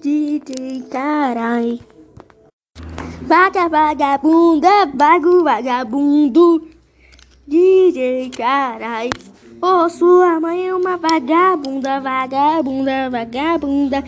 DJ carai. Vaga, vagabunda, vago, vagabundo. DJ carai. Oh, sua mãe é uma vagabunda, vagabunda, vagabunda.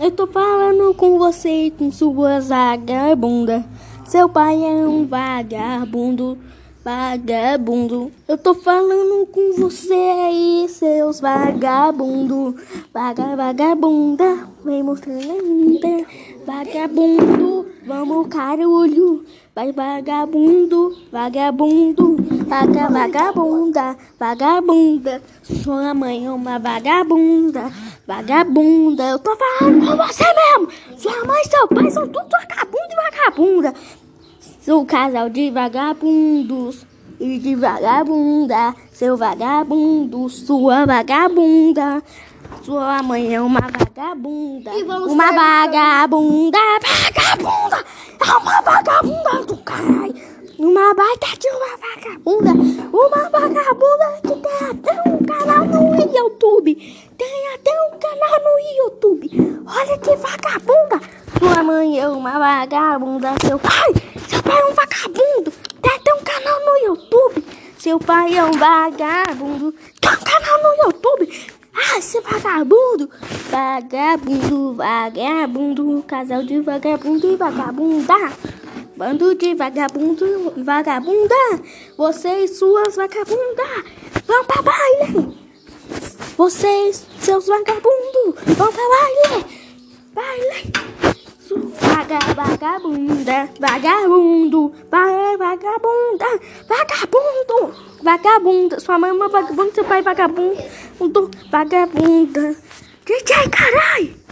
Eu tô falando com você e com suas vagabunda. Seu pai é um vagabundo, vagabundo. Eu tô falando com você e seus vagabundo. Vaga, vagabunda, vem mostrando ainda. Vagabundo, vamos carulho. Vai vagabundo, vagabundo, vaga, vagabunda, vagabunda. Sua mãe é uma vagabunda, vagabunda. Eu tô falando com você mesmo. Sua mãe e seu pai são tudo vagabundo e vagabunda. Sou casal de vagabundos e de vagabunda. Seu vagabundo, sua vagabunda. Sua mãe é uma vagabunda. E vamos uma vagabunda, vagabunda. É uma vagabunda do caralho. Uma baita de uma vagabunda. Uma vagabunda que tem até um canal no YouTube. Tem até um canal no YouTube. Olha que vagabunda. Sua mãe é uma vagabunda. Seu pai, pai é um vagabundo. Tem um canal no YouTube. Seu pai é um vagabundo. Tem um canal no YouTube. Ah, esse vagabundo! Vagabundo, vagabundo, casal de vagabundo e vagabunda. Bando de vagabundo e vagabunda. Vocês, suas vagabundas, vão pra baile. Vocês, seus vagabundos, vão pra. Baile. Vaga, vagabunda, vagabundo, vai, vagabunda, vagabundo, vagabunda. Sua mãe é vagabunda, seu pai é vagabundo, vagabunda. DJ, carai!